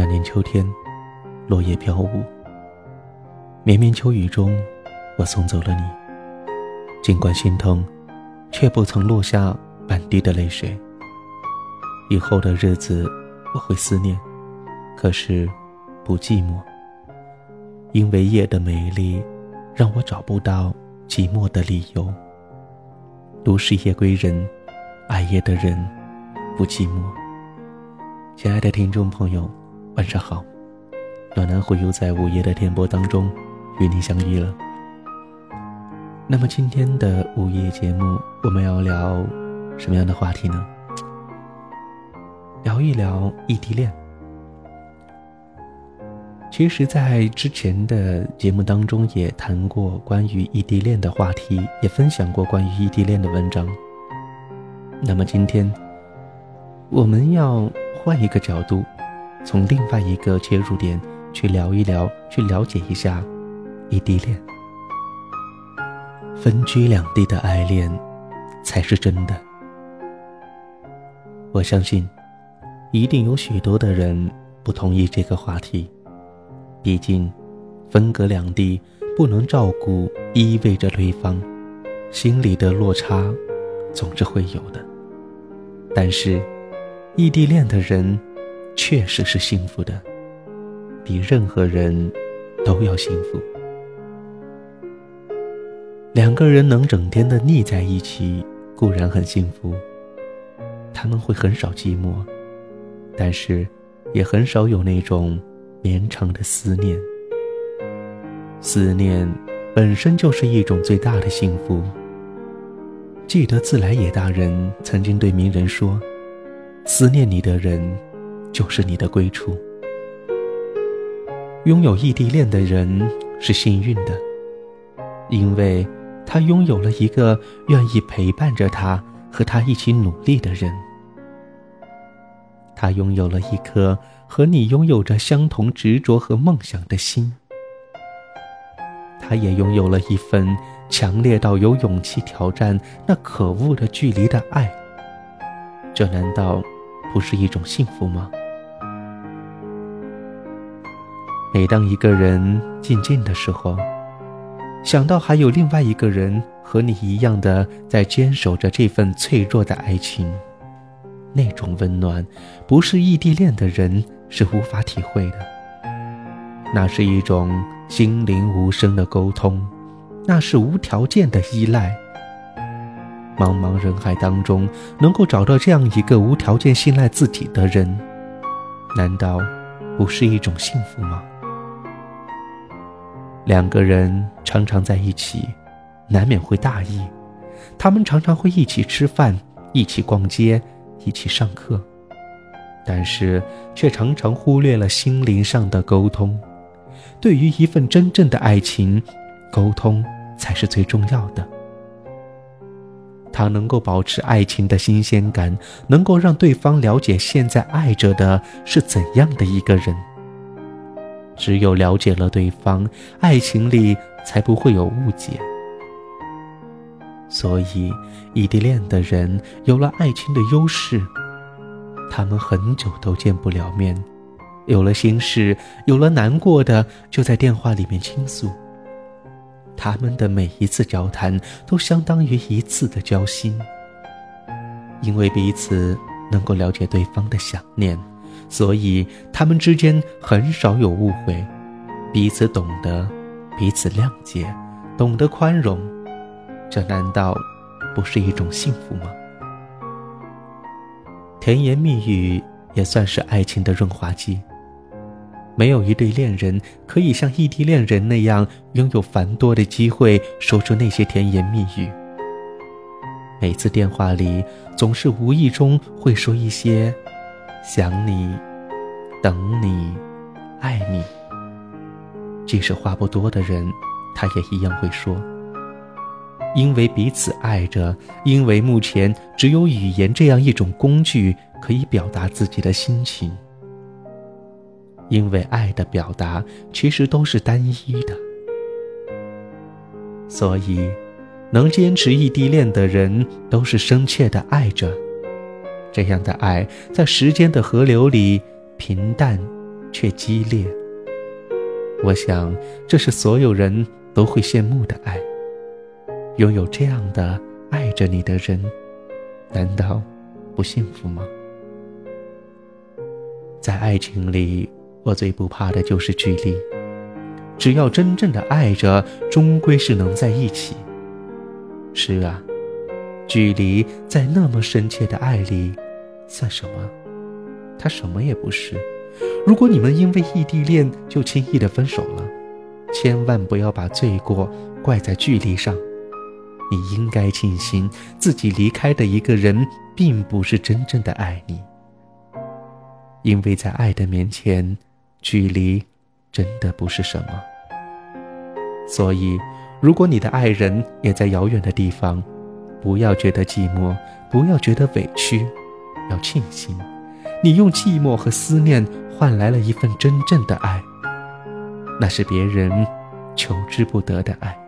那年秋天，落叶飘舞，绵绵秋雨中，我送走了你。尽管心疼，却不曾落下半滴的泪水。以后的日子，我会思念，可是不寂寞，因为夜的美丽，让我找不到寂寞的理由。独是夜归人，爱夜的人不寂寞。亲爱的听众朋友，晚上好，暖男会又在午夜的电波当中与你相遇了。那么今天的午夜节目，我们要聊什么样的话题呢？聊一聊异地恋。其实，在之前的节目当中也谈过关于异地恋的话题，也分享过关于异地恋的文章。那么今天，我们要换一个角度，从另外一个切入点去聊一聊，去了解一下异地恋。分居两地的爱恋，才是真的。我相信，一定有许多的人不同意这个话题。毕竟，分隔两地，不能照顾依偎着对方，心里的落差，总是会有的。但是，异地恋的人，确实是幸福的，比任何人都要幸福。两个人能整天的腻在一起，固然很幸福。他们会很少寂寞，但是也很少有那种绵长的思念。思念本身就是一种最大的幸福。记得自来也大人曾经对名人说：“思念你的人，就是你的归处。”拥有异地恋的人是幸运的，因为。他拥有了一个愿意陪伴着他、和他一起努力的人。他拥有了一颗和你拥有着相同执着和梦想的心。他也拥有了一份强烈到有勇气挑战那可恶的距离的爱。这难道不是一种幸福吗？每当一个人静静的时候。想到还有另外一个人和你一样的在坚守着这份脆弱的爱情，那种温暖，不是异地恋的人是无法体会的。那是一种心灵无声的沟通，那是无条件的依赖。茫茫人海当中，能够找到这样一个无条件信赖自己的人，难道不是一种幸福吗？两个人常常在一起，难免会大意。他们常常会一起吃饭，一起逛街，一起上课，但是却常常忽略了心灵上的沟通。对于一份真正的爱情，沟通才是最重要的。他能够保持爱情的新鲜感，能够让对方了解现在爱着的是怎样的一个人。只有了解了对方，爱情里才不会有误解。所以，异地恋的人有了爱情的优势，他们很久都见不了面，有了心事，有了难过的，就在电话里面倾诉。他们的每一次交谈都相当于一次的交心，因为彼此能够了解对方的想念。所以，他们之间很少有误会，彼此懂得，彼此谅解，懂得宽容，这难道不是一种幸福吗？甜言蜜语也算是爱情的润滑剂。没有一对恋人可以像异地恋人那样拥有繁多的机会说出那些甜言蜜语。每次电话里，总是无意中会说一些。想你，等你，爱你。即使话不多的人，他也一样会说。因为彼此爱着，因为目前只有语言这样一种工具可以表达自己的心情。因为爱的表达其实都是单一的，所以能坚持异地恋的人都是深切的爱着。这样的爱，在时间的河流里平淡却激烈。我想，这是所有人都会羡慕的爱。拥有这样的爱着你的人，难道不幸福吗？在爱情里，我最不怕的就是距离。只要真正的爱着，终归是能在一起。是啊，距离在那么深切的爱里，算什么？他什么也不是。如果你们因为异地恋就轻易的分手了，千万不要把罪过怪在距离上。你应该庆幸自己离开的一个人，并不是真正的爱你。因为在爱的面前，距离真的不是什么。所以，如果你的爱人也在遥远的地方，不要觉得寂寞，不要觉得委屈，要庆幸，你用寂寞和思念换来了一份真正的爱，那是别人求之不得的爱。